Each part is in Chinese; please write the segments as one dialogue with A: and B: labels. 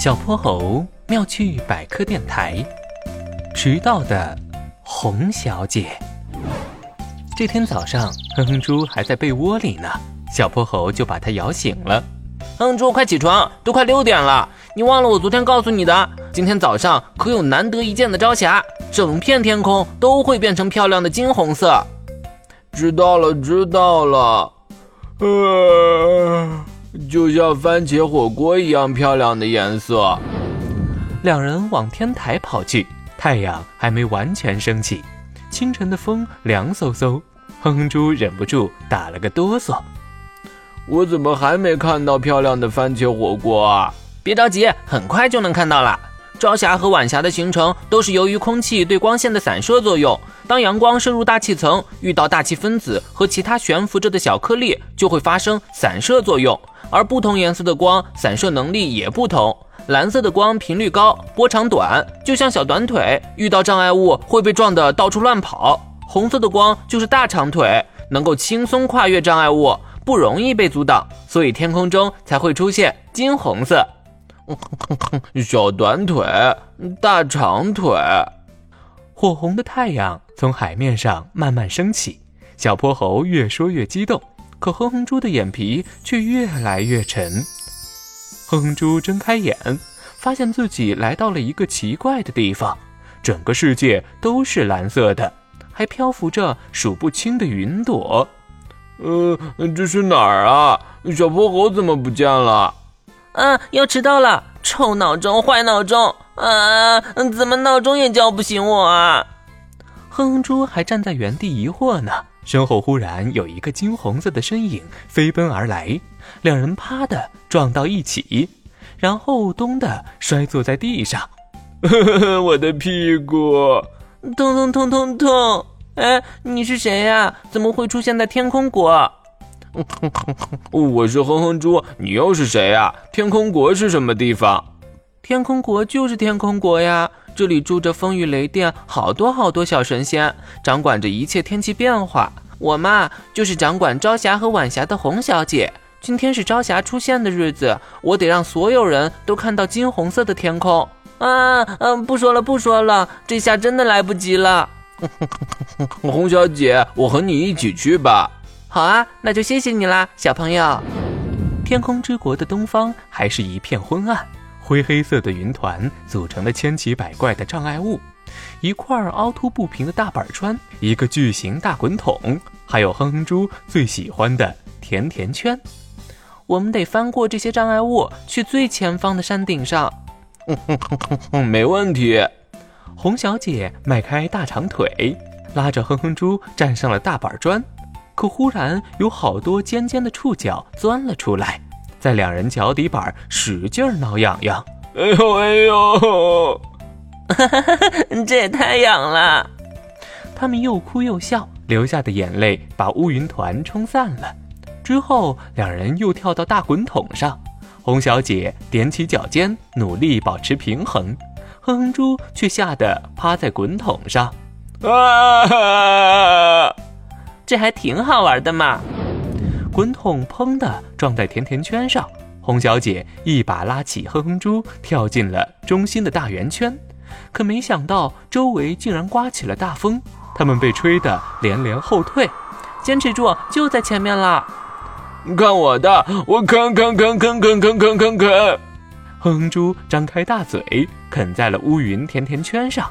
A: 小泼猴妙趣百科电台，迟到的红小姐。这天早上，哼哼猪还在被窝里呢，小泼猴就把它摇醒了。
B: 哼哼猪，快起床，都快六点了。你忘了我昨天告诉你的？今天早上可有难得一见的朝霞，整片天空都会变成漂亮的金红色。
C: 知道了，知道了。呃。就像番茄火锅一样漂亮的颜色。
A: 两人往天台跑去，太阳还没完全升起，清晨的风凉飕飕。哼哼猪忍不住打了个哆嗦。
C: 我怎么还没看到漂亮的番茄火锅啊？
B: 别着急，很快就能看到了。朝霞和晚霞的形成都是由于空气对光线的散射作用。当阳光射入大气层，遇到大气分子和其他悬浮着的小颗粒，就会发生散射作用。而不同颜色的光散射能力也不同。蓝色的光频率高，波长短，就像小短腿，遇到障碍物会被撞得到处乱跑。红色的光就是大长腿，能够轻松跨越障碍物，不容易被阻挡，所以天空中才会出现金红色。
C: 小短腿，大长腿，
A: 火红的太阳从海面上慢慢升起。小泼猴越说越激动，可哼哼猪的眼皮却越来越沉。哼哼猪睁开眼，发现自己来到了一个奇怪的地方，整个世界都是蓝色的，还漂浮着数不清的云朵。
C: 呃，这是哪儿啊？小泼猴怎么不见了？
B: 啊，要迟到了！臭闹钟，坏闹钟！啊，怎么闹钟也叫不醒我啊？
A: 哼哼猪还站在原地疑惑呢，身后忽然有一个金红色的身影飞奔而来，两人啪的撞到一起，然后咚的摔坐在地上。
C: 我的屁股，
B: 痛痛痛痛痛！哎，你是谁呀？怎么会出现在天空国？
C: 我是哼哼猪，你又是谁呀？天空国是什么地方？
B: 天空国就是天空国呀，这里住着风雨雷电，好多好多小神仙，掌管着一切天气变化。我嘛，就是掌管朝霞和晚霞的红小姐。今天是朝霞出现的日子，我得让所有人都看到金红色的天空。啊，嗯，不说了，不说了，这下真的来不及了。
C: 红小姐，我和你一起去吧。
B: 好啊，那就谢谢你啦，小朋友。
A: 天空之国的东方还是一片昏暗，灰黑色的云团组成了千奇百怪的障碍物，一块凹凸不平的大板砖，一个巨型大滚筒，还有哼哼猪最喜欢的甜甜圈。
B: 我们得翻过这些障碍物，去最前方的山顶上。
C: 没问题。
A: 红小姐迈开大长腿，拉着哼哼猪站上了大板砖。可忽然有好多尖尖的触角钻了出来，在两人脚底板使劲挠痒痒。
C: 哎呦哎呦，
B: 这也太痒了！
A: 他们又哭又笑，流下的眼泪把乌云团冲散了。之后，两人又跳到大滚筒上，红小姐踮起脚尖，努力保持平衡，哼哼猪却吓得趴在滚筒上。
B: 啊！这还挺好玩的嘛！
A: 滚筒砰的撞在甜甜圈上，红小姐一把拉起哼哼猪，跳进了中心的大圆圈。可没想到周围竟然刮起了大风，他们被吹得连连后退。
B: 坚持住，就在前面了！
C: 看我的，我啃啃啃啃啃啃啃啃啃！
A: 哼哼猪张开大嘴，啃在了乌云甜甜圈上。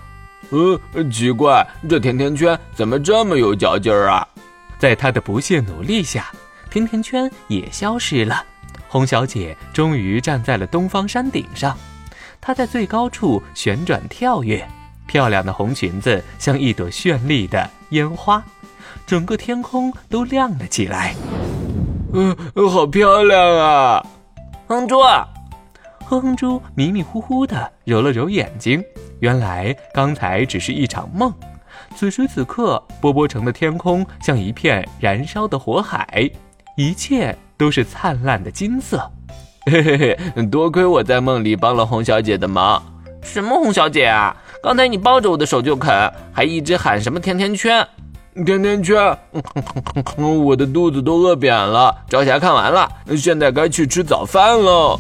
C: 呃，奇怪，这甜甜圈怎么这么有嚼劲儿啊？
A: 在他的不懈努力下，甜甜圈也消失了。红小姐终于站在了东方山顶上，她在最高处旋转跳跃，漂亮的红裙子像一朵绚丽的烟花，整个天空都亮了起来。
C: 嗯，好漂亮啊！
B: 哼猪，
A: 哼哼猪迷迷糊糊的揉了揉眼睛，原来刚才只是一场梦。此时此刻，波波城的天空像一片燃烧的火海，一切都是灿烂的金色。
C: 嘿嘿嘿，多亏我在梦里帮了红小姐的忙。
B: 什么红小姐啊？刚才你抱着我的手就啃，还一直喊什么甜甜圈？
C: 甜甜圈？我的肚子都饿扁了。朝霞看完了，现在该去吃早饭喽。